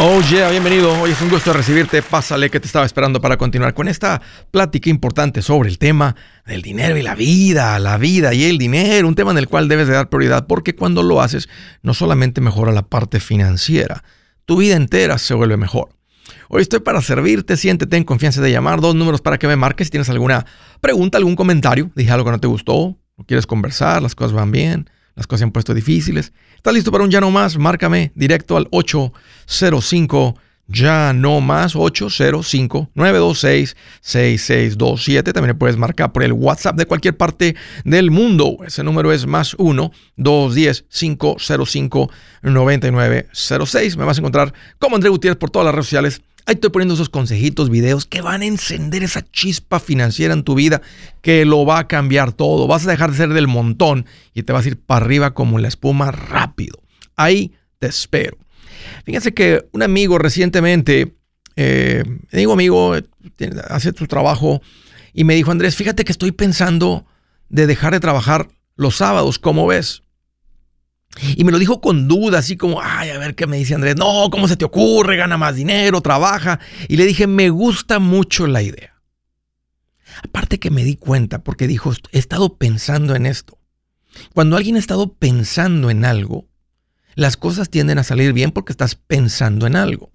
Oh yeah, bienvenido. Hoy es un gusto recibirte. Pásale que te estaba esperando para continuar con esta plática importante sobre el tema del dinero y la vida, la vida y el dinero, un tema en el cual debes de dar prioridad porque cuando lo haces no solamente mejora la parte financiera, tu vida entera se vuelve mejor. Hoy estoy para servirte, siéntete en confianza de llamar, dos números para que me marques si tienes alguna pregunta, algún comentario, dije algo que no te gustó, quieres conversar, las cosas van bien, las cosas se han puesto difíciles. ¿Estás listo para un ya no más? Márcame directo al 805 ya no más 805-926-6627. También puedes marcar por el WhatsApp de cualquier parte del mundo. Ese número es más 1-210-505-9906. Me vas a encontrar como André Gutiérrez por todas las redes sociales. Ahí estoy poniendo esos consejitos, videos que van a encender esa chispa financiera en tu vida que lo va a cambiar todo. Vas a dejar de ser del montón y te vas a ir para arriba como la espuma rápido. Ahí te espero. Fíjense que un amigo recientemente, eh, digo amigo, hace tu trabajo y me dijo, Andrés, fíjate que estoy pensando de dejar de trabajar los sábados, ¿cómo ves? Y me lo dijo con duda, así como, ay, a ver qué me dice Andrés. No, ¿cómo se te ocurre? Gana más dinero, trabaja. Y le dije, me gusta mucho la idea. Aparte que me di cuenta, porque dijo, he estado pensando en esto. Cuando alguien ha estado pensando en algo, las cosas tienden a salir bien porque estás pensando en algo.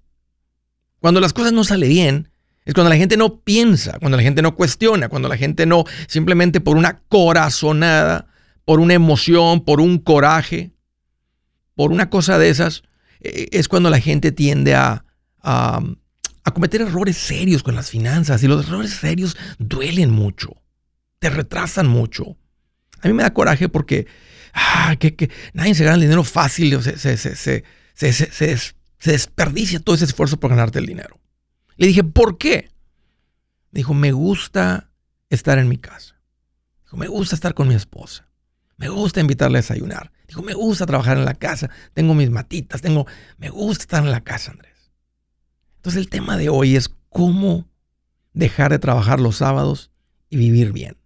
Cuando las cosas no salen bien, es cuando la gente no piensa, cuando la gente no cuestiona, cuando la gente no, simplemente por una corazonada, por una emoción, por un coraje, por una cosa de esas, eh, es cuando la gente tiende a, a, cometer errores serios con las finanzas. Y los errores serios duelen mucho, te retrasan mucho. A mí me da coraje porque ah, que, nadie se gana el dinero fácil, se, se, se, se, desperdicia todo ese esfuerzo por ganarte el dinero. Le dije, ¿por qué? Dijo, me gusta estar en mi casa. Me gusta estar con mi esposa. Me gusta invitarle a desayunar. Dijo, me gusta trabajar en la casa. Tengo mis matitas, tengo, me gusta estar en la casa, Andrés. Entonces el tema de hoy es cómo dejar de trabajar los sábados y vivir bien.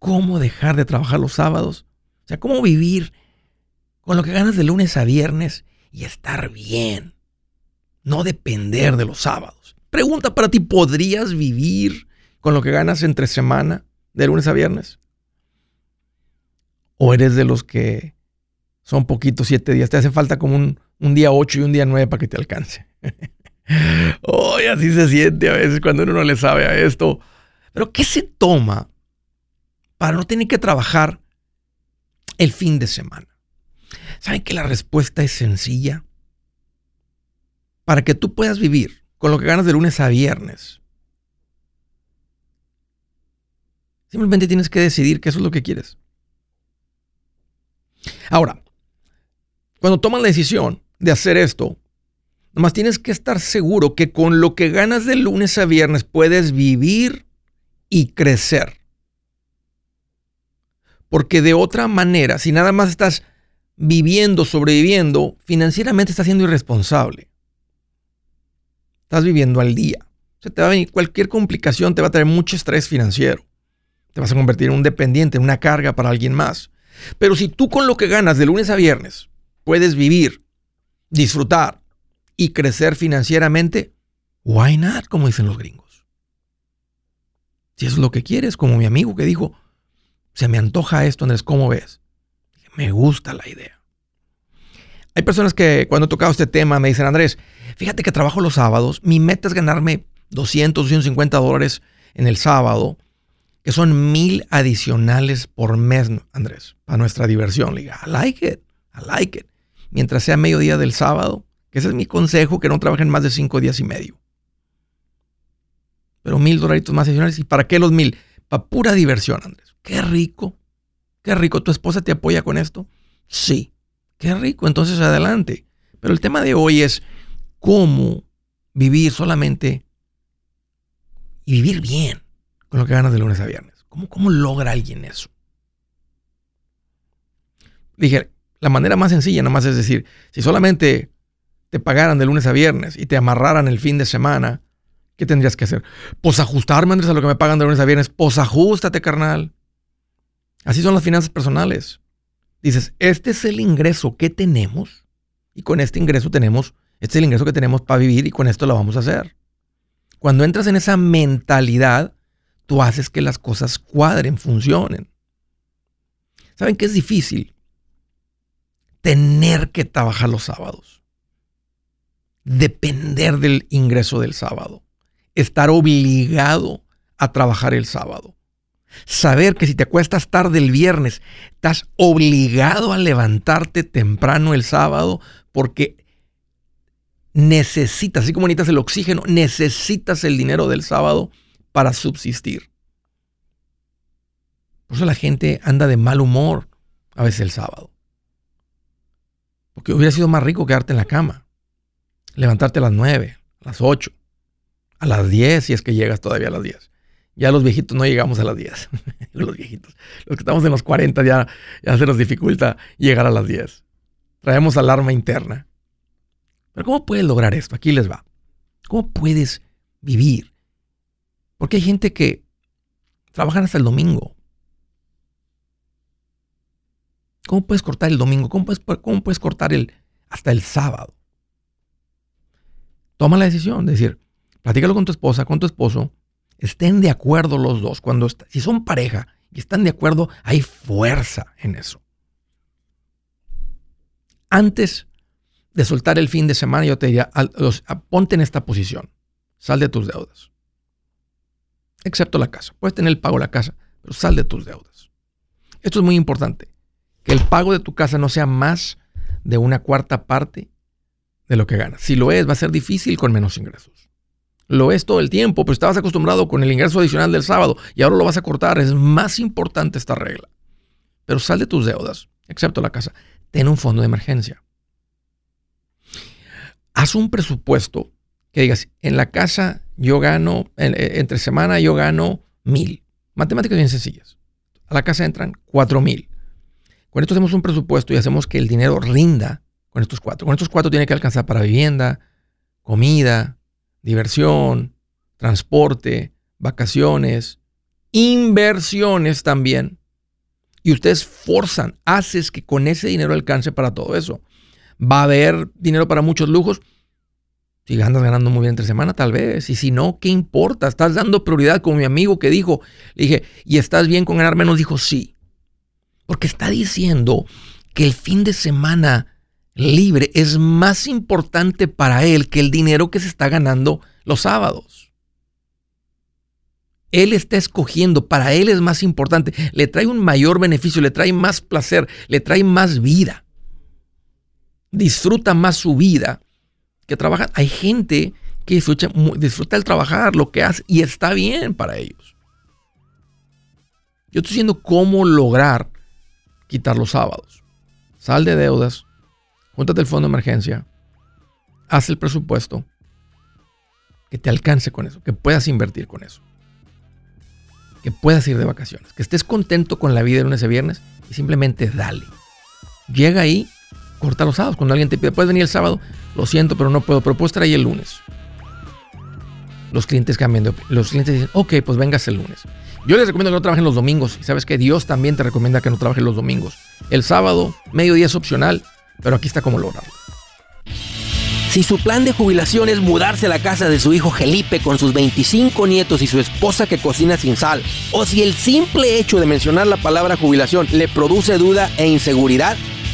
¿Cómo dejar de trabajar los sábados? O sea, cómo vivir con lo que ganas de lunes a viernes y estar bien. No depender de los sábados. Pregunta para ti, ¿podrías vivir con lo que ganas entre semana, de lunes a viernes? ¿O eres de los que son poquitos siete días? Te hace falta como un, día ocho y un día nueve para que te alcance. Hoy así se siente a veces cuando uno no le sabe a esto. Pero ¿qué se toma para no tener que trabajar el fin de semana? ¿Saben que la respuesta es sencilla? Para que tú puedas vivir con lo que ganas de lunes a viernes. Simplemente tienes que decidir que eso es lo que quieres. Ahora, cuando tomas la decisión de hacer esto, nomás tienes que estar seguro que con lo que ganas de lunes a viernes puedes vivir y crecer. Porque de otra manera, si nada más estás viviendo, sobreviviendo, financieramente estás siendo irresponsable. Estás viviendo al día. Se te va a venir cualquier complicación, te va a traer mucho estrés financiero. Te vas a convertir en un dependiente, en una carga para alguien más. Pero si tú con lo que ganas de lunes a viernes puedes vivir, disfrutar y crecer financieramente, why not, como dicen los gringos. Si es lo que quieres, como mi amigo que dijo, se me antoja esto, Andrés, ¿cómo ves? Me gusta la idea. Hay personas que cuando he tocado este tema me dicen, Andrés, fíjate que trabajo los sábados, mi meta es ganarme 200, 250 dólares en el sábado que son mil adicionales por mes, Andrés, para nuestra diversión. Le digo, I like it, I like it. Mientras sea mediodía del sábado, que ese es mi consejo, que no trabajen más de cinco días y medio. Pero mil dolaritos más adicionales. ¿Y para qué los mil? Para pura diversión, Andrés. Qué rico, qué rico. ¿Tu esposa te apoya con esto? Sí, qué rico. Entonces adelante. Pero el tema de hoy es cómo vivir solamente y vivir bien con lo que ganas de lunes a viernes. ¿Cómo, cómo logra alguien eso? Dije, la manera más sencilla nada más es decir, si solamente te pagaran de lunes a viernes y te amarraran el fin de semana, ¿qué tendrías que hacer? Pues ajustarme, Andrés, a lo que me pagan de lunes a viernes. Pues ajustate, carnal. Así son las finanzas personales. Dices, este es el ingreso que tenemos Y con este ingreso tenemos, este es el ingreso que tenemos para vivir y con esto lo vamos a hacer. Cuando entras en esa mentalidad, tú haces que las cosas cuadren, funcionen. ¿Saben qué es difícil? Tener que trabajar los sábados. Depender del ingreso del sábado. Estar obligado a trabajar el sábado. Saber que si te acuestas tarde el viernes, estás obligado a levantarte temprano el sábado porque necesitas, así como necesitas el oxígeno, necesitas el dinero del sábado para subsistir. Por eso la gente anda de mal humor a veces el sábado. Porque hubiera sido más rico quedarte en la cama, levantarte a las 9, a las 8, a las 10 si es que llegas todavía a las 10. Ya los viejitos no llegamos a las 10. los viejitos. Los que estamos en los 40 ya, ya se nos dificulta llegar a las 10. Traemos alarma interna. Pero ¿cómo puedes lograr esto? Aquí les va. ¿Cómo puedes vivir? Porque hay gente que trabaja hasta el domingo. ¿Cómo puedes cortar el domingo? ¿Cómo puedes, cómo cortar el, hasta el sábado? Toma la decisión de decir, platícalo con tu esposa, con tu esposo, estén de acuerdo los dos. Cuando si son pareja y están de acuerdo, hay fuerza en eso. Antes de soltar el fin de semana, yo te diría, ponte en esta posición. Sal de tus deudas. Excepto la casa. Puedes tener el pago de la casa, pero sal de tus deudas. Esto es muy importante. Que el pago de tu casa no sea más de una cuarta parte de lo que ganas. Si lo es, va a ser difícil con menos ingresos. Lo es todo el tiempo, pero estabas acostumbrado con el ingreso adicional del sábado y ahora lo vas a cortar. Es más importante esta regla. Pero sal de tus deudas, excepto la casa. Ten un fondo de emergencia. Haz un presupuesto que digas, en la casa yo gano, eh, entre semana yo gano mil. Matemáticas bien sencillas. A la casa entran cuatro mil. Con esto hacemos un presupuesto y hacemos que el dinero rinda con estos cuatro. Con estos cuatro tiene que alcanzar para vivienda, comida, diversión, transporte, vacaciones, inversiones también. Y ustedes forzan, haces que con ese dinero alcance para todo eso. Va a haber dinero para muchos lujos. Si andas ganando muy bien entre semana, tal vez. Y si no, ¿qué importa? Estás dando prioridad como mi amigo que dijo. Le dije, ¿y estás bien con ganar menos? Dijo, sí. Porque está diciendo que el fin de semana libre es más importante para él que el dinero que se está ganando los sábados. Él está escogiendo, para él es más importante, le trae un mayor beneficio, le trae más placer, le trae más vida. Disfruta más su vida que trabaja. Hay gente que disfruta, disfruta el trabajar, lo que hace, y está bien para ellos. Yo estoy diciendo cómo lograr quitar los sábados. Sal de deudas, júntate el fondo de emergencia, haz el presupuesto, que te alcance con eso, que puedas invertir con eso, que puedas ir de vacaciones, que estés contento con la vida de lunes a viernes y simplemente dale. Llega ahí, corta los sábados. Cuando alguien te pide, puedes venir el sábado, lo siento, pero no puedo, pero puedo estar ahí el lunes. Los clientes cambian de Los clientes dicen, ok, pues vengas el lunes. Yo les recomiendo que no trabajen los domingos. Y sabes que Dios también te recomienda que no trabajes los domingos. El sábado, mediodía es opcional, pero aquí está cómo lograrlo. Si su plan de jubilación es mudarse a la casa de su hijo Felipe con sus 25 nietos y su esposa que cocina sin sal, o si el simple hecho de mencionar la palabra jubilación le produce duda e inseguridad,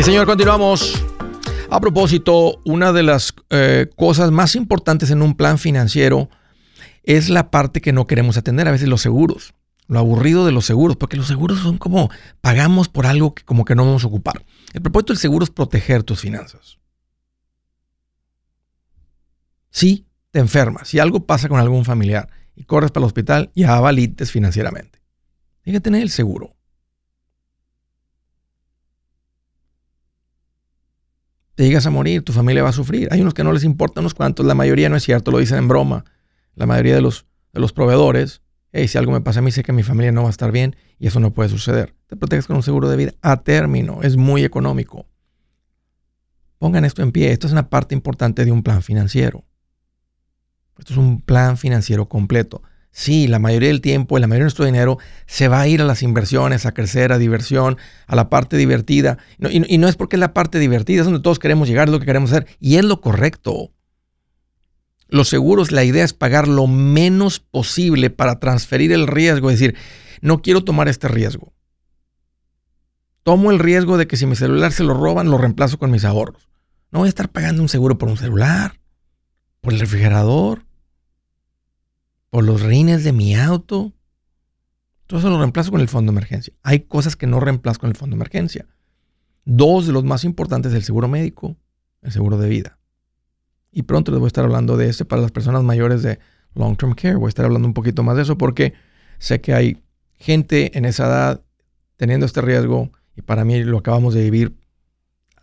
Sí, señor, continuamos. A propósito, una de las eh, cosas más importantes en un plan financiero es la parte que no queremos atender, a veces los seguros. Lo aburrido de los seguros, porque los seguros son como pagamos por algo que como que no vamos a ocupar. El propósito del seguro es proteger tus finanzas. Si te enfermas, si algo pasa con algún familiar y corres para el hospital, ya valites financieramente. Tienes que tener el seguro. Te llegas a morir, tu familia va a sufrir. Hay unos que no les importa unos cuantos, la mayoría no es cierto, lo dicen en broma. La mayoría de los, de los proveedores, hey, si algo me pasa a mí, sé que mi familia no va a estar bien y eso no puede suceder. Te proteges con un seguro de vida a término, es muy económico. Pongan esto en pie, esto es una parte importante de un plan financiero. Esto es un plan financiero completo. Sí, la mayoría del tiempo, la mayoría de nuestro dinero se va a ir a las inversiones, a crecer, a diversión, a la parte divertida. y, no es porque es la parte divertida, es donde todos queremos llegar, es lo que queremos hacer. Y es lo correcto. Los seguros, la idea es pagar lo menos posible para transferir el riesgo, es decir, no quiero tomar este riesgo. Tomo el riesgo de que si mi celular se lo roban, lo reemplazo con mis ahorros. No voy a estar pagando un seguro por un celular, por el refrigerador, por los rines de mi auto. Todo eso lo reemplazo con el fondo de emergencia. Hay cosas que no reemplazo con el fondo de emergencia. Dos de los más importantes, el seguro médico, el seguro de vida. Y pronto les voy a estar hablando de este para las personas mayores de long term care. Voy a estar hablando un poquito más de eso porque sé que hay gente en esa edad teniendo este riesgo y para mí lo acabamos de vivir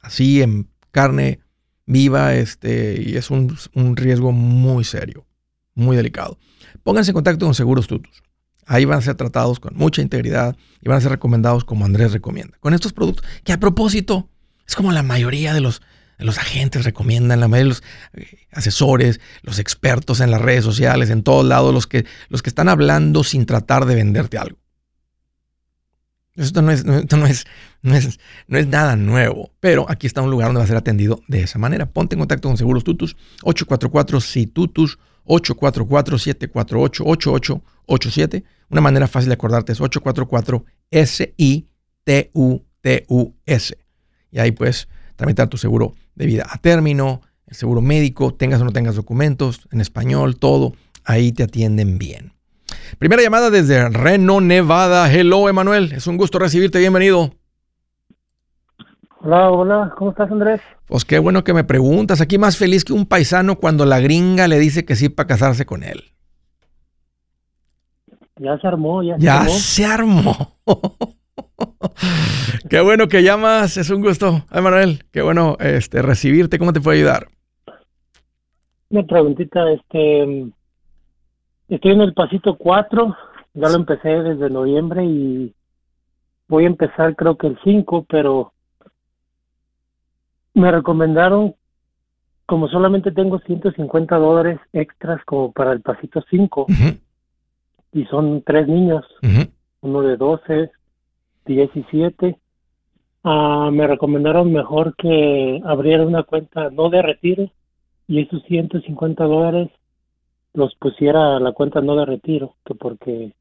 así en carne viva este, y es un riesgo muy serio, muy delicado. Pónganse en contacto con Seguros Tutus. Ahí van a ser tratados con mucha integridad y van a ser recomendados como Andrés recomienda. Con estos productos, que a propósito, es como la mayoría de los, los agentes recomiendan, la mayoría de los eh, asesores, los expertos en las redes sociales, en todos lados, los que, los que están hablando sin tratar de venderte algo. Esto no es, esto no es, no es, no es nada nuevo, pero aquí está un lugar donde va a ser atendido de esa manera. Ponte en contacto con Seguros Tutus, 844 tutus 844-748-8887. Una manera fácil de acordarte es 844-S-I-T-U-T-U-S. Y ahí puedes tramitar tu seguro de vida a término, el seguro médico, tengas o no tengas documentos, en español, todo. Ahí te atienden bien. Primera llamada desde Reno, Nevada. Hello, Emanuel. Es un gusto recibirte. Bienvenido. Hola, hola, ¿cómo estás Andrés? Pues qué bueno que me preguntas. Aquí más feliz que un paisano cuando la gringa le dice que sí para casarse con él. Ya se armó, ya, ya se armó. qué bueno que llamas, es un gusto. Ay, Manuel, qué bueno este, recibirte. ¿Cómo te puedo ayudar? Una preguntita, este, estoy en el pasito 4, ya lo empecé desde noviembre y voy a empezar creo que el 5, pero me recomendaron, como solamente tengo 150 dólares extras como para el pasito 5, y son tres niños, uno de 12, 17, uh, me recomendaron mejor que abriera una cuenta no de retiro y esos 150 dólares los pusiera a la cuenta no de retiro, que porque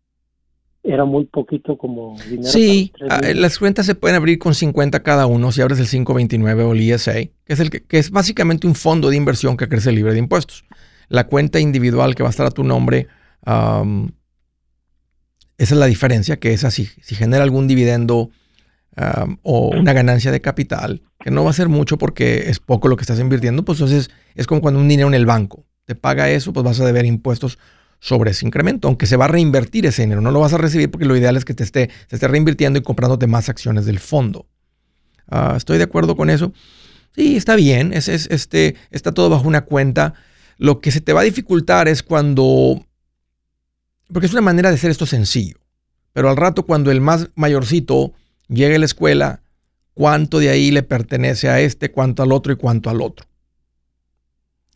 era muy poquito como dinero. Sí, ah, las cuentas se pueden abrir con 50 cada uno si abres el 529 o el ISA, que es, el que, es básicamente un fondo de inversión que crece libre de impuestos. La cuenta individual que va a estar a tu nombre, esa es la diferencia, que es así, si genera algún dividendo o una ganancia de capital, que no va a ser mucho porque es poco lo que estás invirtiendo, pues entonces es como cuando un dinero en el banco te paga eso, pues vas a deber impuestos sobre ese incremento, aunque se va a reinvertir ese dinero. No lo vas a recibir porque lo ideal es que te esté, se esté reinvirtiendo y comprándote más acciones del fondo. Ah, estoy de acuerdo con eso. Sí, está bien, es, este, está todo bajo una cuenta. Lo que se te va a dificultar es cuando, porque es una manera de hacer esto sencillo, pero al rato cuando el más mayorcito llegue a la escuela, cuánto de ahí le pertenece a este, cuánto al otro y cuánto al otro.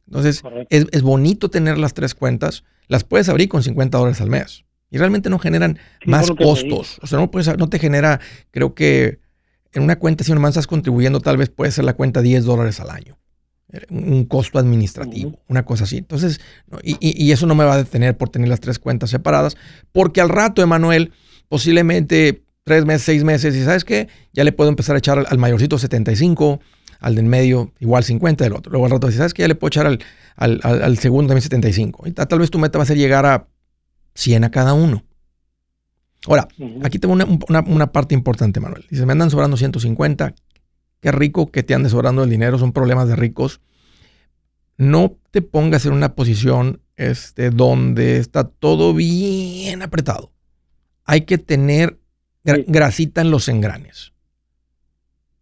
Entonces, es, bonito tener las tres cuentas. Las puedes abrir con 50 dólares al mes. Y realmente no generan más costos. O sea, no, puedes, no te genera, creo que en una cuenta, si nomás estás contribuyendo, tal vez puede ser la cuenta 10 dólares al año. Eh, un costo administrativo, una cosa así. Entonces, y, y, eso no me va a detener por tener las tres cuentas separadas, porque al rato, Emanuel, posiblemente tres meses, seis meses, y sabes qué, ya le puedo empezar a echar al, mayorcito 75, al del medio igual 50 del otro. Luego al rato dices, ¿sabes qué? Ya le puedo echar al, al, segundo también 75. Y tal, vez tu meta va a ser llegar a 100 a cada uno. Ahora, aquí tengo una, parte importante, Manuel. Dice, me andan sobrando 150. Qué rico que te ande sobrando el dinero, son problemas de ricos. No te pongas en una posición este, donde está todo bien apretado. Hay que tener grasita en los engranes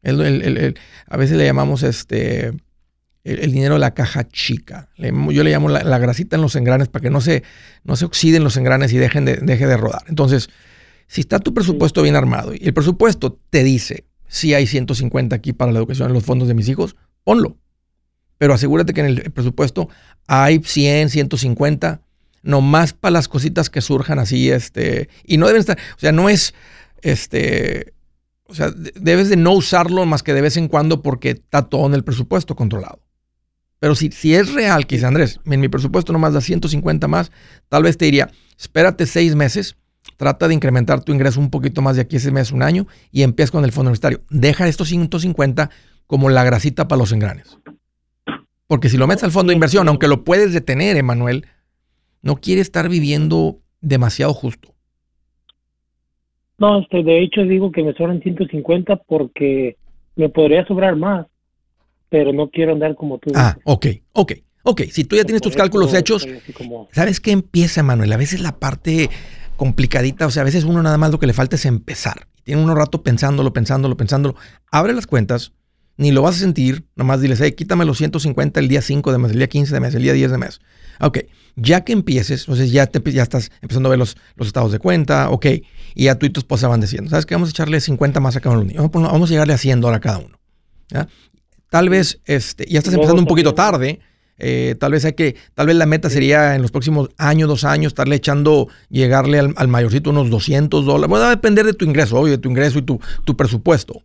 a veces le llamamos este el, dinero de la caja chica. yo le llamo la, grasita en los engranes para que no se, no se oxiden los engranes y dejen de, deje de rodar. Entonces, si está tu presupuesto bien armado y el presupuesto te dice si hay 150 aquí para la educación en los fondos de mis hijos, ponlo. Pero asegúrate que en el presupuesto hay 100, 150, nomás para las cositas que surjan así, este, y no deben estar, o sea, no es, este, o sea, debes de no usarlo más que de vez en cuando porque está todo en el presupuesto controlado. Pero si, si es real que dice Andrés, en mi presupuesto nomás da 150 más, tal vez te diría, espérate seis meses, trata de incrementar tu ingreso un poquito más de aquí ese mes, un año, y empieza con el fondo universitario. Deja estos 150 como la grasita para los engranes. Porque si lo metes al fondo de inversión, aunque lo puedes detener, Emanuel, no quiere estar viviendo demasiado justo. No, este, de hecho digo que me sobran 150 porque me podría sobrar más, pero no quiero andar como tú. Ah, ok, ok, ok. Si tú ya tienes tus cálculos hechos, ¿sabes qué empieza, Manuel? A veces la parte complicadita, o sea, a veces uno nada más lo que le falta es empezar. Tiene uno rato pensándolo, pensándolo, pensándolo. Abre las cuentas, ni lo vas a sentir, nomás diles, hey, quítame los 150 el día 5 de mes, el día 15 de mes, el día 10 de mes. Ok, ya que empieces, entonces ya, te, ya estás empezando a ver los, los estados de cuenta, ok, y ya tú y tu esposa van diciendo, ¿sabes qué? Vamos a echarle 50 más a cada uno Vamos, vamos a llegarle a 100 dólares a cada uno. Tal vez, este, ya estás empezando un poquito tarde, eh, tal vez hay que, tal vez la meta sería en los próximos años, dos años, estarle echando, llegarle al, mayorcito unos 200 dólares. Bueno, va a depender de tu ingreso, obvio, de tu ingreso y tu, tu presupuesto.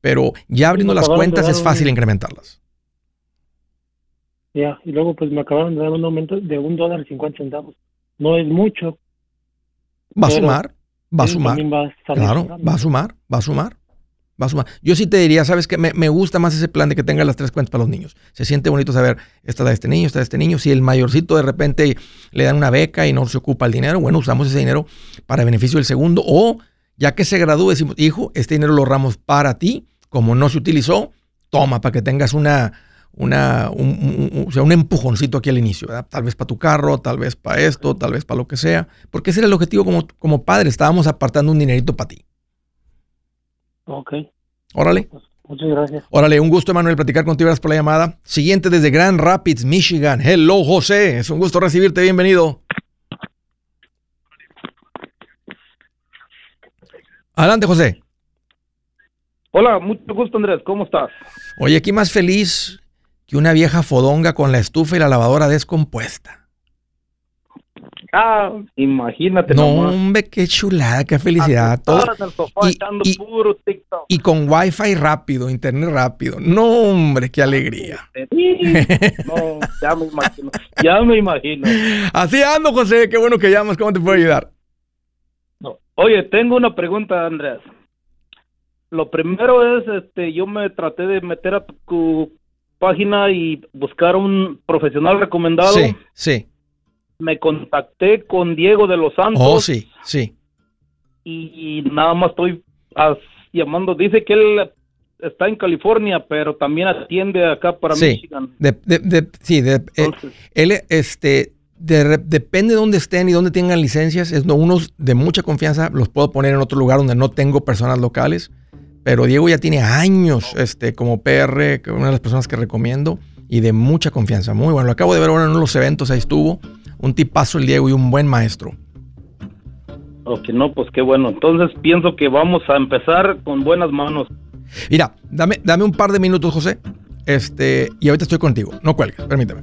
Pero ya abriendo las cuentas es fácil incrementarlas. Ya, y luego pues me acabaron de dar un aumento de un dólar y cincuenta centavos. No es mucho. Va a sumar, va a sumar. claro, va a sumar, va a sumar. Va a sumar. Yo sí te diría, ¿sabes qué? Me, me, gusta más ese plan de que tenga las tres cuentas para los niños. Se siente bonito saber, esta de este niño, esta de este niño. Si el mayorcito de repente le dan una beca y no se ocupa el dinero, bueno, usamos ese dinero para beneficio del segundo. O ya que se gradúe, decimos, hijo, este dinero lo ahorramos para ti. Como no se utilizó, toma para que tengas una, una, un, o sea, un empujoncito aquí al inicio, tal vez para tu carro, tal vez para esto, tal vez para lo que sea, porque ese era el objetivo como, como padre, estábamos apartando un dinerito para ti. Ok. Órale. Pues, muchas gracias. Órale, un gusto, Emanuel, platicar contigo. Gracias por la llamada. Siguiente desde Grand Rapids, Michigan. Hello, José. Es un gusto recibirte. Bienvenido. Adelante, José. Hola, mucho gusto, Andrés. ¿Cómo estás? Oye, aquí más feliz que una vieja fodonga con la estufa y la lavadora descompuesta. Ah, imagínate. No, hombre, qué chulada, qué felicidad. Todo. y, puro TikTok. y con wifi rápido, internet rápido. No, hombre, qué alegría. no, ya me imagino. Ya me imagino. Así ando, José. Qué bueno que llamas. ¿Cómo te puedo ayudar? No. Oye, tengo una pregunta, Andrés. Lo primero es, este, yo me traté de meter a tu página y buscar un profesional recomendado. Sí, sí me contacté con Diego de los Santos. Oh, sí, sí. Y, nada más estoy llamando. Dice que él está en California, pero también atiende acá para Michigan. sí, de, eh, él, este, depende de dónde estén y dónde tengan licencias. Es no, unos de mucha confianza los puedo poner en otro lugar donde no tengo personas locales. Pero Diego ya tiene años este, como PR, una de las personas que recomiendo, y de mucha confianza. Muy bueno. Lo acabo de ver ahora en uno de los eventos, ahí estuvo un tipazo el Diego y un buen maestro. Ok, no, pues qué bueno. Entonces pienso que vamos a empezar con buenas manos. Mira, dame, dame un par de minutos, José. Este, y ahorita estoy contigo. No cuelgues, permíteme.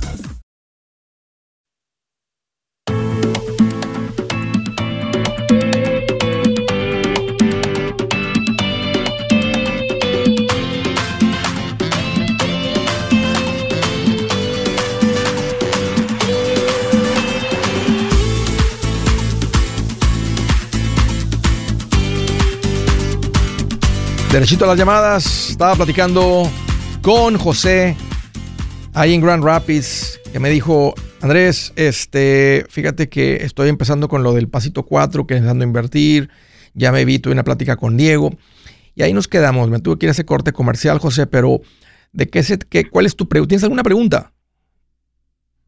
Derechito a las llamadas, estaba platicando con José ahí en Grand Rapids, que me dijo, Andrés, este, fíjate que estoy empezando con lo del pasito 4, que empezando a invertir, ya me vi, tuve una plática con Diego, y ahí nos quedamos, me tuve que ir a ese corte comercial, José, pero ¿de qué se, qué, cuál es tu pregunta? ¿Tienes alguna pregunta?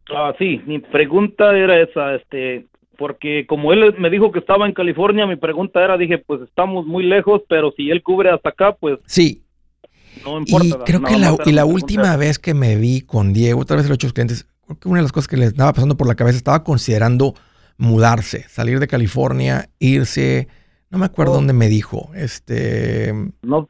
Ah, sí, mi pregunta era esa, este, porque como él me dijo que estaba en California, mi pregunta era, dije, pues estamos muy lejos, pero si él cubre hasta acá, pues... Sí. No importa. Y creo que la, y la última vez que me vi con Diego, otra vez los ocho clientes, creo que una de las cosas que le estaba pasando por la cabeza, estaba considerando mudarse, salir de California, irse, no me acuerdo oh. dónde me dijo, este... No,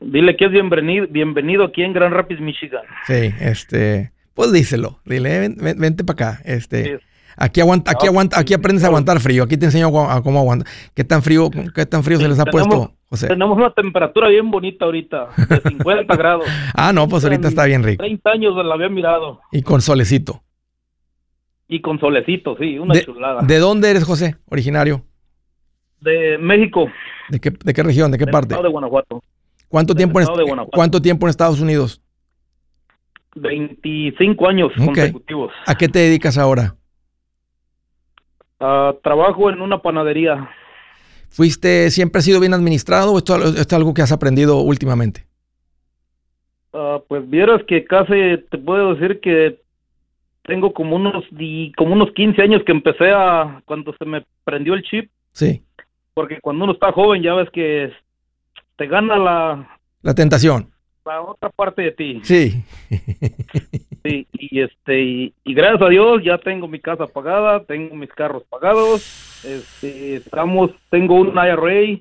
Dile que es bienvenido, bienvenido aquí en Grand Rapids, Michigan. Sí, este, pues díselo, dile, vente para acá, este, Aquí aguanta, aquí aguanta, aquí aprendes a aguantar frío. Aquí te enseño a cómo aguantar. ¿Qué tan frío, qué tan frío se les ha puesto, José? Tenemos una temperatura bien bonita ahorita, de 50 grados. Ah, no, pues ahorita está bien rico. 30 años la había mirado. Y con solecito. Y con solecito, sí, una chulada. ¿De dónde eres, José, originario? De México. ¿De qué, de qué región, de qué parte? Estado de Guanajuato. ¿Cuánto tiempo, en, ¿Cuánto tiempo en Estados Unidos? 25 años consecutivos. ¿A qué te dedicas ahora? Uh, trabajo en una panadería. ¿Fuiste, siempre has sido bien administrado o esto, es algo que has aprendido últimamente? Uh, pues vieras que casi te puedo decir que tengo como unos, como unos 15 años que empecé a, cuando se me prendió el chip. Sí. Porque cuando uno está joven ya ves que te gana la... La tentación la otra parte de ti. Sí. sí, y este, y, gracias a Dios ya tengo mi casa pagada, tengo mis carros pagados, este, estamos, tengo un IRA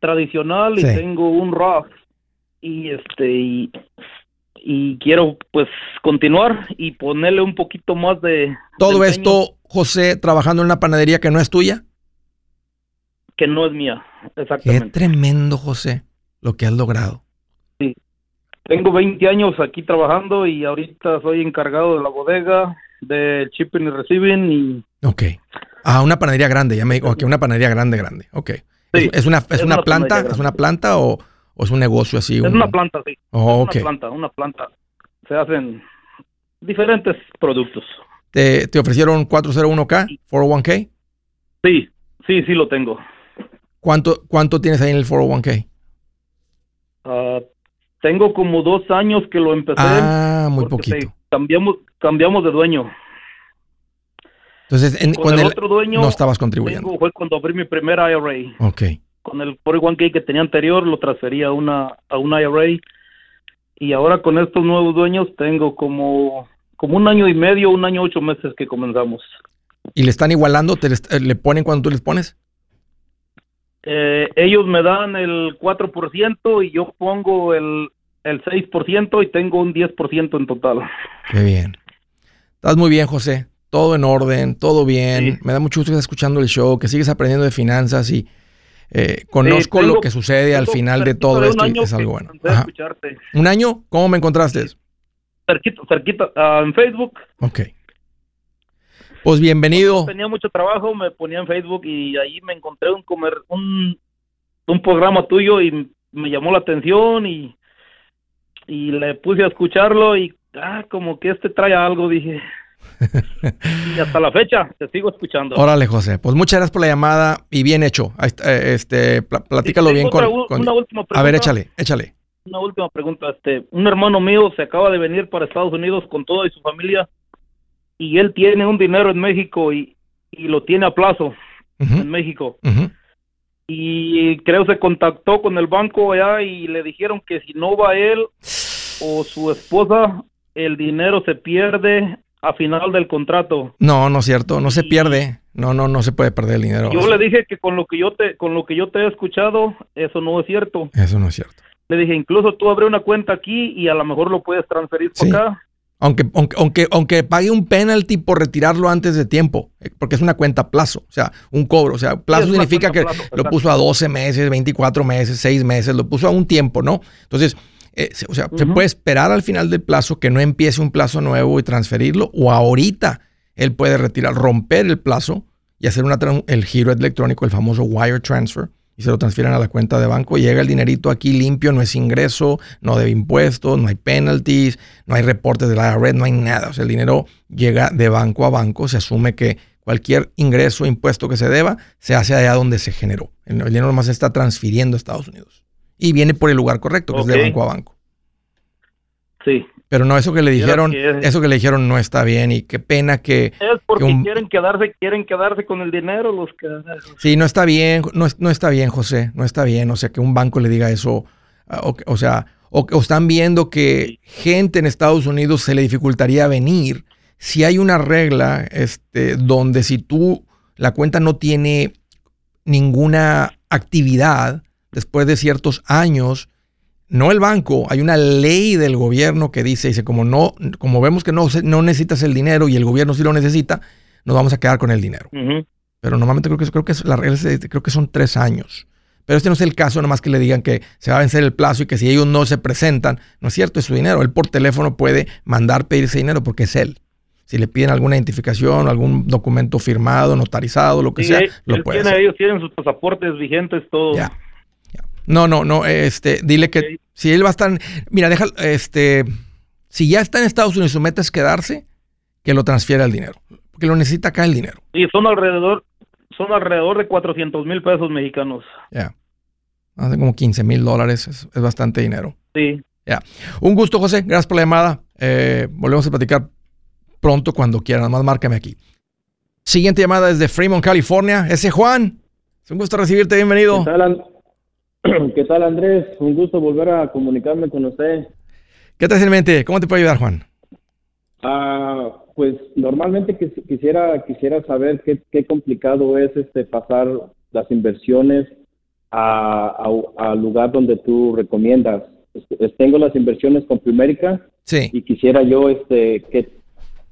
tradicional y tengo un Roth y este, y, y quiero pues continuar y ponerle un poquito más de... Todo esto, José, trabajando en una panadería que no es tuya. Que no es mía, exactamente. Qué tremendo, José, lo que has logrado. Tengo 20 años aquí trabajando y ahorita soy encargado de la bodega, de shipping y receiving y... Ok. Ah, una panadería grande, ya me digo, una panadería grande, grande. Ok. ¿Es, una, es, una, planta? ¿Es una planta o, es un negocio así? Es una planta, sí. Oh, Una planta, una planta. Se hacen diferentes productos. ¿Te, te ofrecieron 401k, 401k? Sí, sí, sí lo tengo. ¿Cuánto, cuánto tienes ahí en el 401k? Ah, tengo como dos años que lo empecé. Ah, muy poquito. Cambiamos, cambiamos de dueño. Entonces, con, el, otro dueño no estabas contribuyendo. fue cuando abrí mi primer IRA. Ok. Con el 401k que tenía anterior lo transferí a una a un IRA y ahora con estos nuevos dueños tengo como como un año y medio, un año ocho meses que comenzamos. ¿Y le están igualando? ¿Te le ponen cuando tú les pones? Eh, ellos me dan el 4% y yo pongo el, el 6% y tengo un 10% en total. Qué bien. Estás muy bien, José. Todo en orden, todo bien. Me da mucho gusto que estés escuchando el show, que sigues aprendiendo de finanzas y eh, conozco lo que sucede al final de todo esto y es algo bueno. ¿Un año? ¿Cómo me encontraste? Cerquita, cerquita, ah, en Facebook. Ok. Pues bienvenido. tenía mucho trabajo, me ponía en Facebook y ahí me encontré un comer, un, un programa tuyo y me llamó la atención y, y le puse a escucharlo y ah, como que este trae algo, dije. y hasta la fecha te sigo escuchando. Órale, José. Pues muchas gracias por la llamada y bien hecho. Eh, este, platícalo bien con, Una última pregunta. A ver, échale, échale. Una última pregunta. Este, un hermano mío se acaba de venir para Estados Unidos con toda y su familia y él tiene un dinero en México y, y lo tiene a plazo en México. Y creo se contactó con el banco allá y le dijeron que si no va él o su esposa, el dinero se pierde a final del contrato. No, no es cierto, no se pierde. No, no, no se puede perder el dinero. Yo le dije que con lo que yo te, con lo que yo te he escuchado, eso no es cierto. Eso no es cierto. Le dije, incluso tú abre una cuenta aquí y a lo mejor lo puedes transferir por acá. Aunque, aunque, aunque, pague un penalty por retirarlo antes de tiempo, eh, porque es una cuenta a plazo, o sea, un cobro. O sea, plazo significa que lo puso a 12 meses, 24 meses, 6 meses, lo puso a un tiempo, ¿no? Entonces, eh, o sea, se puede esperar al final del plazo que no empiece un plazo nuevo y transferirlo, o ahorita él puede retirar, romper el plazo y hacer una, el giro electrónico, el famoso wire transfer, y se lo transfieren a la cuenta de banco. Llega el dinerito aquí limpio, no es ingreso, no debe impuestos, no hay penalties, no hay reportes de la IRS, no hay nada. O sea, el dinero llega de banco a banco, se asume que cualquier ingreso o impuesto que se deba se hace allá donde se generó. El, dinero nomás se está transfiriendo a Estados Unidos. Y viene por el lugar correcto, que es de banco a banco. Sí. Pero no, eso que le dijeron, eso que le dijeron no está bien y qué pena que... Es porque quieren quedarse, quieren quedarse con el dinero los que... Sí, no está bien, no, no está bien, José, no está bien, o sea, que un banco le diga eso, ah, o, sea, o, están viendo que gente en Estados Unidos se le dificultaría venir si hay una regla este, donde si tú, la cuenta no tiene ninguna actividad después de ciertos años, no el banco, hay una ley del gobierno que dice, dice, como no, como vemos que no, no necesitas el dinero y el gobierno sí lo necesita, nos vamos a quedar con el dinero. Pero normalmente creo que, creo que la regla creo que son tres años. Pero este no es el caso, nomás que le digan que se va a vencer el plazo y que si ellos no se presentan, no es cierto, es su dinero. Él por teléfono puede mandar pedir ese dinero porque es él. Si le piden alguna identificación, algún documento firmado, notarizado, lo que sea, lo puede Ellos tienen sus pasaportes vigentes, todo. No, no, no, este, dile que si él va a estar, mira, deja, este, si ya está en Estados Unidos y su meta es quedarse, que lo transfiera el dinero, porque lo necesita acá el dinero. Y son alrededor, son alrededor de 400 mil pesos mexicanos. Ya, hace como 15 mil dólares, es, bastante dinero. Sí. Ya, un gusto, José, gracias por la llamada. Eh, volvemos a platicar pronto cuando quieran, nada más márcame aquí. Siguiente llamada desde Fremont, California. Ese Juan. Es un gusto recibirte, bienvenido. ¿Qué tal, Andrés? Un gusto volver a comunicarme con usted. ¿Qué tal, mente? ¿Cómo te puedo ayudar, Juan? Ah, pues normalmente quisiera quisiera saber qué, qué complicado es este pasar las inversiones al lugar donde tú recomiendas. Tengo las inversiones con Primérica sí. y quisiera yo este qué,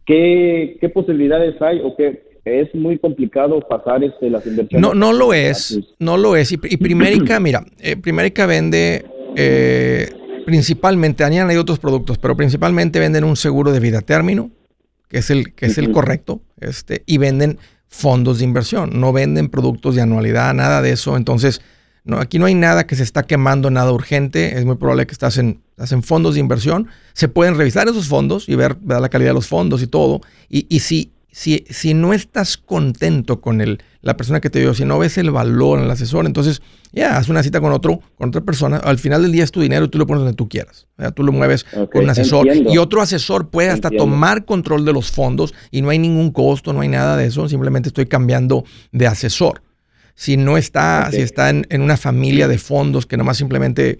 qué, qué posibilidades hay o qué es muy complicado pasar este, las inversiones. No, no lo es, no lo es. Y, Primérica, mira, eh, Primérica vende, eh, principalmente, hay otros productos, pero principalmente venden un seguro de vida término, que es el, que es el correcto, este, y venden fondos de inversión, no venden productos de anualidad, nada de eso. Entonces, no, aquí no hay nada que se está quemando, nada urgente. Es muy probable que estás en, en fondos de inversión. Se pueden revisar esos fondos y ver, la calidad de los fondos y todo. Y, y si, si, si no estás contento con el, la persona que te dio, si no ves el valor en el asesor, entonces ya, haz una cita con otro, con otra persona. Al final del día es tu dinero y tú lo pones donde tú quieras. Tú lo mueves con un asesor. Y otro asesor puede hasta tomar control de los fondos y no hay ningún costo, no hay nada de eso. Simplemente estoy cambiando de asesor. Si no está, si está en, en, una familia de fondos que nomás simplemente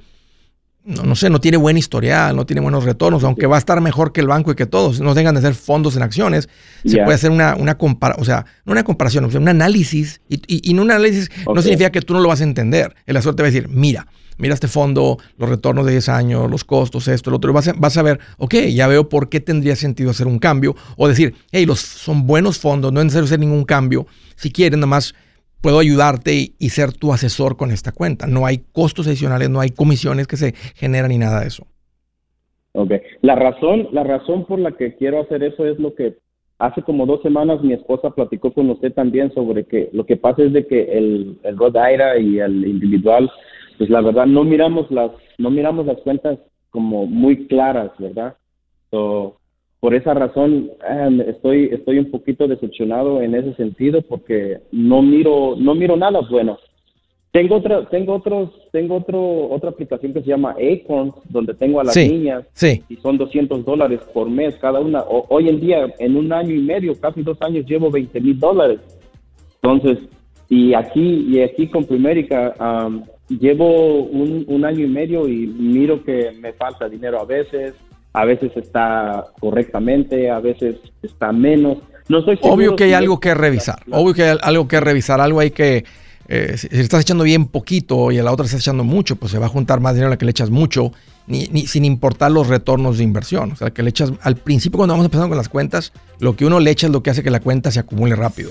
no, sé, no tiene buen historial, no tiene buenos retornos, aunque va a estar mejor que el banco y que todos, no tengan de ser fondos en acciones, se puede hacer una, una comparación, o sea, no una comparación, un análisis, y, y, y un análisis no significa que tú no lo vas a entender. El asesor te va a decir, mira, mira este fondo, los retornos de 10 años, los costos, esto, lo otro, vas a, vas a ver, ok, ya veo por qué tendría sentido hacer un cambio, o decir, hey, los, son buenos fondos, no es necesario hacer ningún cambio, si quieren, nomás puedo ayudarte y, ser tu asesor con esta cuenta. No hay costos adicionales, no hay comisiones que se generan ni nada de eso. Ok. La razón, la razón por la que quiero hacer eso es lo que hace como dos semanas mi esposa platicó con usted también sobre que lo que pasa es de que el, el y el individual, pues la verdad no miramos las, no miramos las cuentas como muy claras, ¿verdad? So, por esa razón em, estoy estoy un poquito decepcionado en ese sentido porque no miro no miro nada bueno. Tengo otra tengo otros tengo otro otra aplicación que se llama Acorns donde tengo a las niñas y son 200 dólares por mes cada una. Hoy en día en un año y medio casi dos años llevo 20 mil dólares. Entonces y aquí y aquí con Primérica llevo un, un año y medio y miro que me falta dinero a veces a veces está correctamente, a veces está menos. No estoy Obvio que hay algo que revisar, obvio que hay algo que revisar, algo hay que, eh, si, estás echando bien poquito y a la otra estás echando mucho, pues se va a juntar más dinero a la que le echas mucho, ni, ni, sin importar los retornos de inversión. O sea, que le echas, al principio cuando vamos empezando con las cuentas, lo que uno le echa es lo que hace que la cuenta se acumule rápido.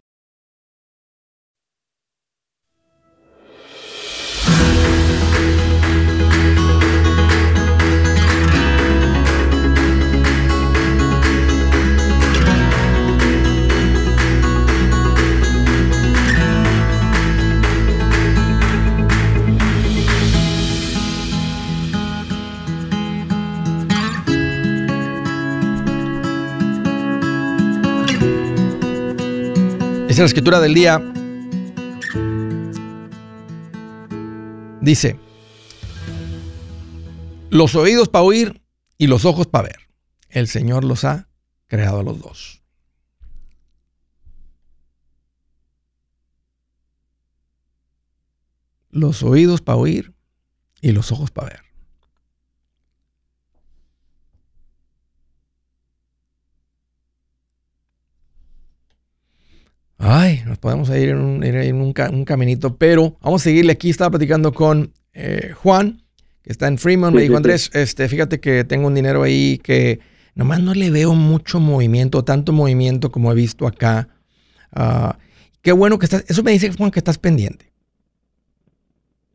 la escritura del día. Dice, los oídos para oír y los ojos para ver. El Señor los ha creado a los dos. Los oídos para oír y los ojos para ver. Ay, nos podemos ir en un, caminito, pero vamos a seguirle aquí. Estaba platicando con eh, Juan, que está en Fremont. me dijo, Andrés, este, fíjate que tengo un dinero ahí que nomás no le veo mucho movimiento, tanto movimiento como he visto acá. Ah, qué bueno que estás, eso me dice Juan que estás pendiente.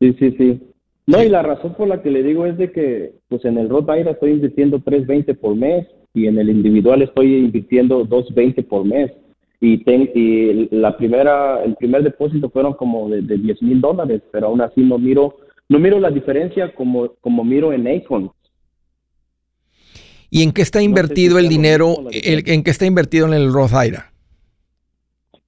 Sí, sí, sí. No, y la razón por la que le digo es de que, pues en el Roth IRA estoy invirtiendo 3.20 por mes y en el individual estoy invirtiendo 2.20 por mes y, y la primera, el primer depósito fueron como de, de 10 mil dólares, pero aún así no miro, no miro la diferencia como, como miro en Acorn. ¿Y en qué está invertido el dinero? ¿En qué está invertido en el Roth IRA?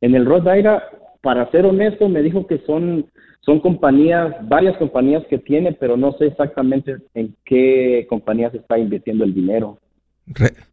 En el Roth IRA, para ser honesto, me dijo que son, son compañías, varias compañías que tiene, pero no sé exactamente en qué compañías está invirtiendo el dinero.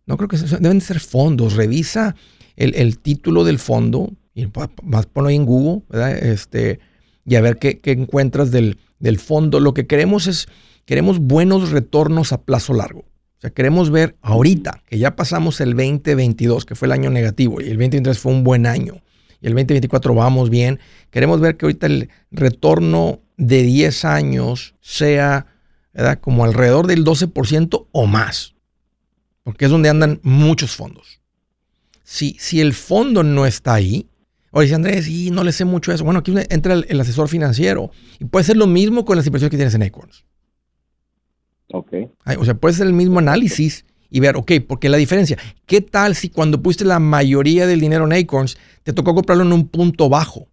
no creo que deben ser fondos. Revisa el, título del fondo y vas ponlo ahí en Google, ¿verdad? Este, y a ver qué, encuentras del, del fondo. Lo que queremos es, queremos buenos retornos a plazo largo. O sea, queremos ver ahorita que ya pasamos el 2022, que fue el año negativo, y el 2023 fue un buen año, y el 2024 vamos bien. Queremos ver que ahorita el retorno de 10 años sea como alrededor del 12% o más, porque es donde andan muchos fondos. Si, si el fondo no está ahí, o dice Andrés, y no le sé mucho eso. Bueno, aquí entra el, el, asesor financiero y puede ser lo mismo con las inversiones que tienes en Acorns. Ok. O sea, puede ser el mismo análisis y ver, ok, porque la diferencia, ¿qué tal si cuando pusiste la mayoría del dinero en Acorns te tocó comprarlo en un punto bajo?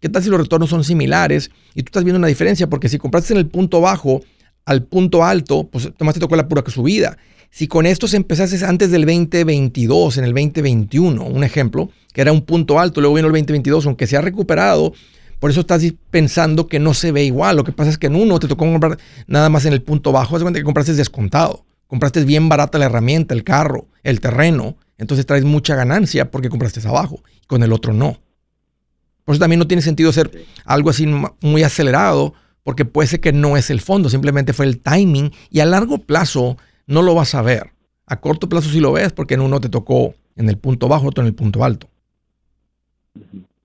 ¿Qué tal si los retornos son similares y tú estás viendo una diferencia? Porque si compraste en el punto bajo al punto alto, pues más te tocó la pura subida. Si con estos empezaste antes del 2022, en el 2021, un ejemplo, que era un punto alto, luego vino el 2022, aunque se ha recuperado, por eso estás pensando que no se ve igual. Lo que pasa es que en uno te tocó comprar nada más en el punto bajo. Haz cuenta que compraste descontado. Compraste bien barata la herramienta, el carro, el terreno. Entonces traes mucha ganancia porque compraste abajo. Con el otro no. Por eso también no tiene sentido hacer algo así muy acelerado porque puede ser que no es el fondo. Simplemente fue el timing. Y a largo plazo no lo vas a ver. A corto plazo sí lo ves porque en uno te tocó en el punto bajo, otro en el punto alto.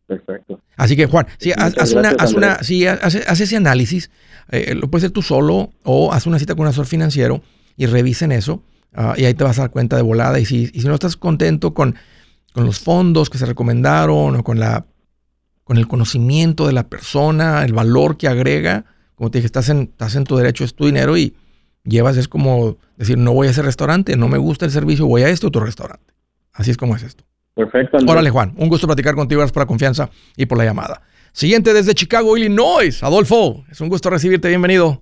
Perfecto. Así que, Juan, si haz, una, haz, una, ese análisis, eh, lo puedes hacer tú solo o haz una cita con un asesor financiero y revisen eso ah, y ahí te vas a dar cuenta de volada. Y si, si no estás contento con, con, los fondos que se recomendaron o con, la, con el conocimiento de la persona, el valor que agrega, como te dije, estás en, estás en tu derecho, es tu dinero y llevas, es como decir, no voy a ese restaurante, no me gusta el servicio, voy a este otro restaurante. Así es como es esto. Perfecto. Órale, Juan. Un gusto platicar contigo. Gracias por la confianza y por la llamada. Siguiente desde Chicago, Illinois. Adolfo, es un gusto recibirte. Bienvenido.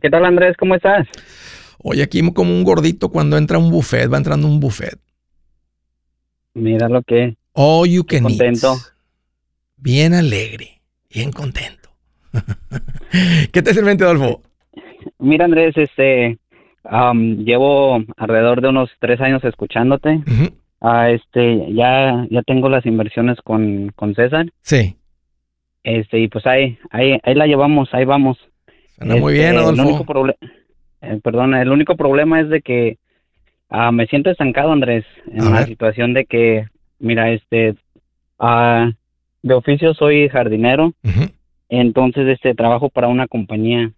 ¿Qué tal, Andrés? ¿Cómo estás? Oye, aquí como un gordito cuando entra un buffet, va entrando un buffet. Mira lo que. Oh, you can contento. Bien alegre, bien contento. ¿Qué te sirve, Adolfo? Mira, Andrés, este, llevo alrededor de unos tres años escuchándote. Ah, este, ya, ya tengo las inversiones con, con César. Sí. Este, y pues ahí, ahí, ahí la llevamos, ahí vamos. muy bien, este, Adolfo. El único eh, perdón, el único problema es de que ah, me siento estancado, Andrés, en la situación de que, mira, este, ah, de oficio soy jardinero, entonces, este, trabajo para una compañía.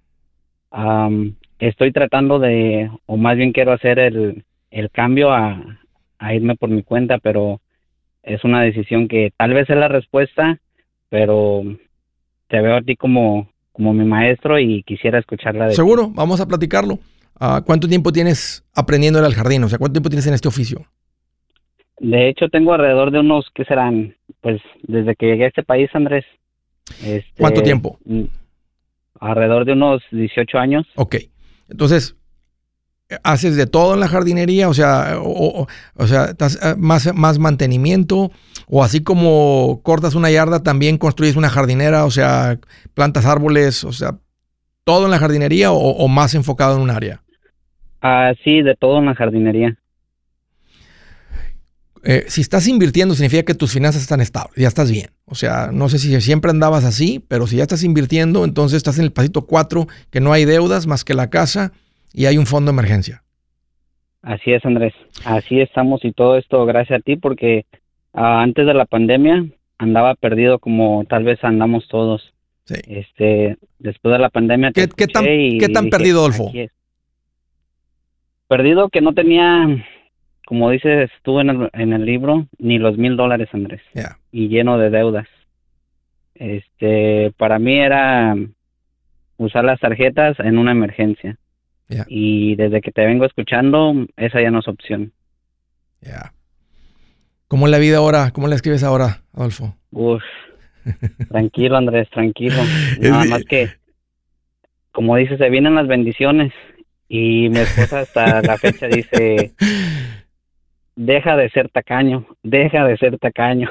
Estoy tratando de, o más bien quiero hacer el, el cambio a, a irme por mi cuenta, pero es una decisión que tal vez es la respuesta, pero te veo a ti como, como mi maestro y quisiera escucharla de Seguro, vamos a platicarlo. Ah, ¿Cuánto tiempo tienes aprendiendo en el jardín? O sea, ¿cuánto tiempo tienes en este oficio? De hecho, tengo alrededor de unos, ¿qué serán? Pues desde que llegué a este país, Andrés. Este, ¿Cuánto tiempo? Alrededor de unos 18 años. Ok. Entonces, haces de todo en la jardinería, o sea, o, sea, eh, más, más mantenimiento, o así como cortas una yarda, también construyes una jardinera, o sea, plantas árboles, o sea, todo en la jardinería o, más enfocado en un área. Ah, sí, de todo en la jardinería. Eh, si estás invirtiendo, significa que tus finanzas están estables, ya estás bien. O sea, no sé si siempre andabas así, pero si ya estás invirtiendo, entonces estás en el pasito 4, que no hay deudas más que la casa y hay un fondo de emergencia. Así es, Andrés. Así estamos y todo esto gracias a ti porque ah, antes de la pandemia andaba perdido como tal vez andamos todos. Sí. Este, después de la pandemia. ¿Qué, tan, ¿qué tan perdido, Adolfo? Perdido que no tenía, como dices tú en el, en el libro, ni los mil dólares, Andrés. Y lleno de deudas. Este, para mí era usar las tarjetas en una emergencia. Y desde que te vengo escuchando, esa ya no es opción. Ya. ¿Cómo es la vida ahora? ¿Cómo la escribes ahora, Adolfo? Uf. tranquilo, Andrés, tranquilo. Nada más que, como dices, se vienen las bendiciones Y mi esposa hasta la fecha dice, deja de ser tacaño, deja de ser tacaño.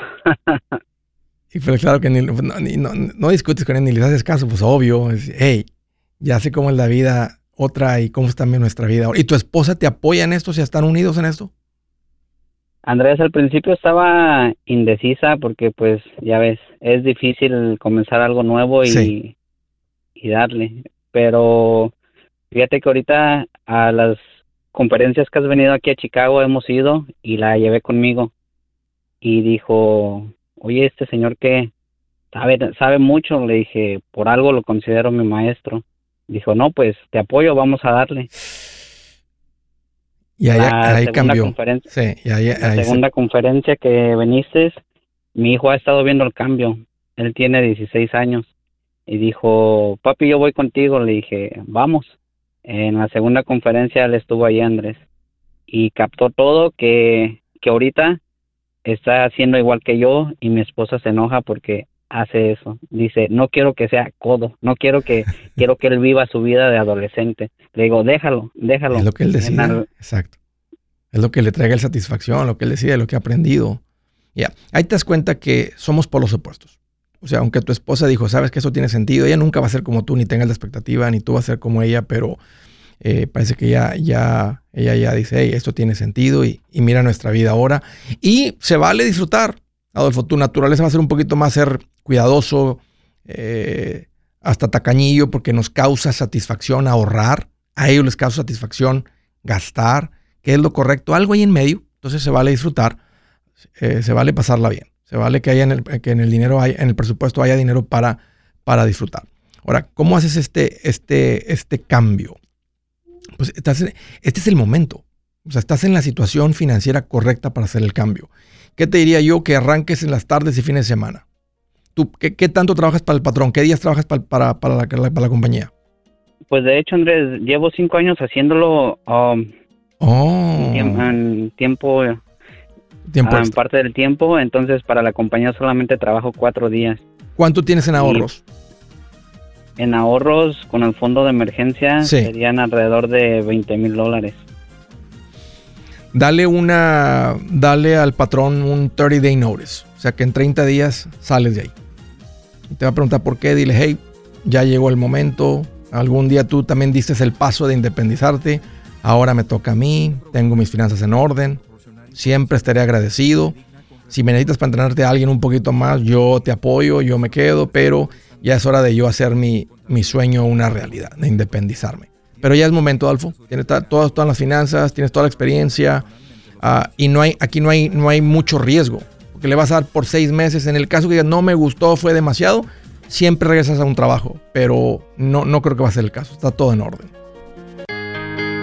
y pues claro que ni, no, discutes con él ni le haces caso, pues obvio, hey, ya sé cómo es la vida otra y cómo es también nuestra vida. ¿Y tu esposa te apoya en esto, si están unidos en esto? Andrés al principio estaba indecisa porque pues ya ves, es difícil comenzar algo nuevo y, y darle, pero fíjate que ahorita a las conferencias que has venido aquí a Chicago hemos ido y la llevé conmigo y dijo, oye, este señor que sabe, sabe mucho, le dije, por algo lo considero mi maestro. Dijo, no, pues te apoyo, vamos a darle. Y ahí, cambió. Sí, y ahí, la segunda conferencia que viniste, mi hijo ha estado viendo el cambio. Él tiene 16 años y dijo, papi, yo voy contigo. Le dije, vamos. En la segunda conferencia él estuvo ahí, Andrés, y captó todo que, que ahorita está haciendo igual que yo y mi esposa se enoja porque hace eso. Dice, no quiero que sea codo, no quiero que, quiero que él viva su vida de adolescente. Le digo, déjalo, déjalo. Es lo que él decía, exacto. Es lo que le traiga el satisfacción, lo que él decía, lo que ha aprendido. Ya, ahí te das cuenta que somos por los opuestos. O sea, aunque tu esposa dijo, sabes que eso tiene sentido, ella nunca va a ser como tú, ni tengas la expectativa, ni tú vas a ser como ella, pero eh, parece que ya, ya, ella ya dice, hey, esto tiene sentido y, mira nuestra vida ahora. Y se vale disfrutar. Adolfo, tu naturaleza va a ser un poquito más ser cuidadoso, eh, hasta tacañillo, porque nos causa satisfacción ahorrar, a ellos les causa satisfacción gastar, que es lo correcto, algo ahí en medio, entonces se vale disfrutar, eh, se vale pasarla bien, se vale que, haya en el, que en el dinero, hay, en el presupuesto haya dinero para, para disfrutar. Ahora, ¿cómo haces este, este, este cambio? Pues este es el momento. O sea, estás en la situación financiera correcta para hacer el cambio. ¿Qué te diría yo? Que arranques en las tardes y fines de semana. ¿Tú qué, tanto trabajas para el patrón? ¿Qué días trabajas para, para, para, la, para la compañía? Pues de hecho, Andrés, llevo cinco años haciéndolo um, oh. en, tiempo, tiempo en parte del tiempo. Entonces, para la compañía solamente trabajo cuatro días. ¿Cuánto tienes en ahorros? en ahorros con el fondo de emergencia serían alrededor de 20 mil dólares. Dale una, dale al patrón un 30 day notice sea que en 30 días sales de ahí. Y te va a preguntar por qué, dile, hey, ya llegó el momento, algún día tú también diste el paso de independizarte, ahora me toca a mí, tengo mis finanzas en orden, siempre estaré agradecido. Si me necesitas para entrenarte a alguien un poquito más, yo te apoyo, yo me quedo, pero ya es hora de yo hacer mi, mi sueño una realidad, de independizarme. Pero ya es momento, Alfo. Tienes todas, todas las finanzas, tienes toda la experiencia ah, y no hay, aquí no hay, no hay mucho riesgo que le vas a dar por seis meses. En el caso que no me gustó, fue demasiado, siempre regresas a un trabajo. Pero no, no creo que va a ser el caso. Está todo en orden.